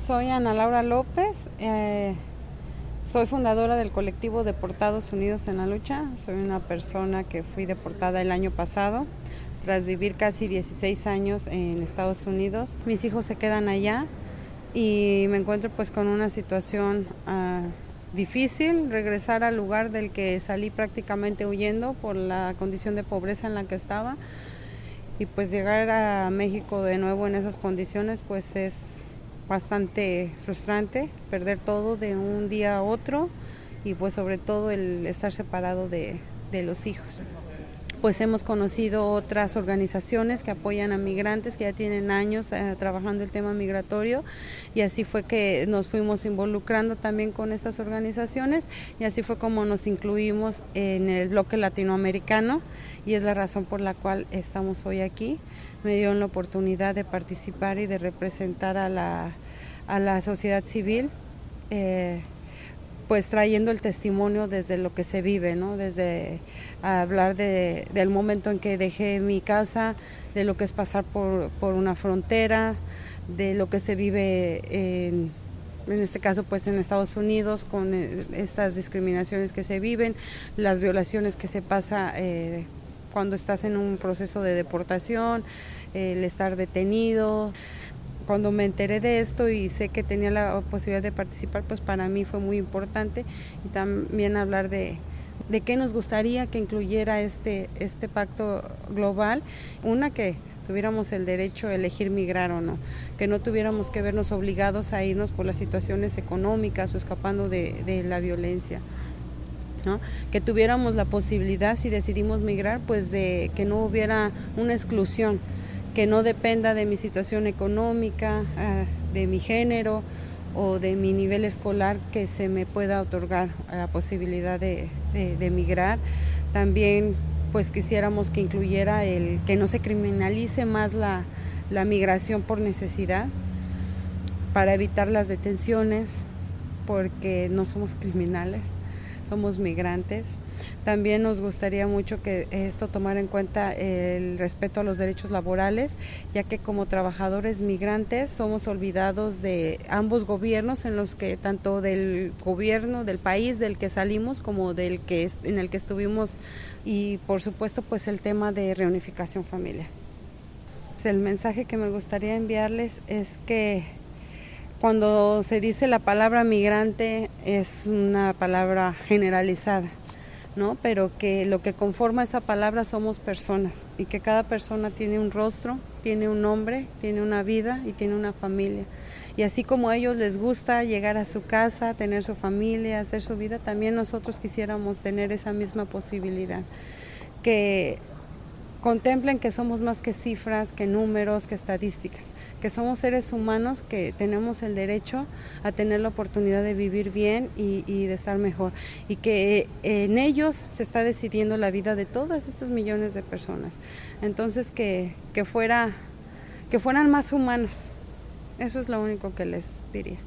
Soy Ana Laura López, eh, soy fundadora del colectivo Deportados Unidos en la Lucha. Soy una persona que fui deportada el año pasado tras vivir casi 16 años en Estados Unidos. Mis hijos se quedan allá y me encuentro pues con una situación ah, difícil, regresar al lugar del que salí prácticamente huyendo por la condición de pobreza en la que estaba y pues llegar a México de nuevo en esas condiciones pues es bastante frustrante perder todo de un día a otro y pues sobre todo el estar separado de, de los hijos pues hemos conocido otras organizaciones que apoyan a migrantes que ya tienen años eh, trabajando el tema migratorio y así fue que nos fuimos involucrando también con estas organizaciones y así fue como nos incluimos en el bloque latinoamericano y es la razón por la cual estamos hoy aquí. Me dio la oportunidad de participar y de representar a la, a la sociedad civil. Eh, pues trayendo el testimonio desde lo que se vive, ¿no? Desde hablar de, del momento en que dejé mi casa, de lo que es pasar por, por una frontera, de lo que se vive en, en este caso pues en Estados Unidos con eh, estas discriminaciones que se viven, las violaciones que se pasa eh, cuando estás en un proceso de deportación, el estar detenido cuando me enteré de esto y sé que tenía la posibilidad de participar, pues para mí fue muy importante y también hablar de, de qué nos gustaría que incluyera este, este pacto global. Una que tuviéramos el derecho a elegir migrar o no, que no tuviéramos que vernos obligados a irnos por las situaciones económicas o escapando de, la violencia. ¿no? que tuviéramos la posibilidad si decidimos migrar pues de que no hubiera una exclusión que no dependa de mi situación económica, ah, de mi género o de mi nivel escolar que se me pueda otorgar la posibilidad de, emigrar. También pues quisiéramos que incluyera el que no se criminalice más la migración por necesidad para evitar las detenciones porque no somos criminales, somos migrantes. También nos gustaría mucho que esto tomara en cuenta el respeto a los derechos laborales, ya que como trabajadores migrantes somos olvidados de ambos gobiernos en los que tanto del gobierno del país del que salimos como del que en el que estuvimos y por supuesto pues el tema de reunificación familiar. El mensaje que me gustaría enviarles es que cuando se dice la palabra migrante es una palabra generalizada ¿no? Pero que lo que conforma esa palabra somos personas y que cada persona tiene un rostro, tiene un nombre, tiene una vida y tiene una familia. Y así como a ellos les gusta llegar a su casa, tener su familia, hacer su vida, también nosotros quisiéramos tener esa misma posibilidad. Que contemplen que somos más que cifras, que números, que estadísticas, que somos seres humanos que tenemos el derecho a tener la oportunidad de vivir bien y, de estar mejor y que en ellos se está decidiendo la vida de todas estas millones de personas. Entonces que, que, fuera, que fueran más humanos, eso es lo único que les diría.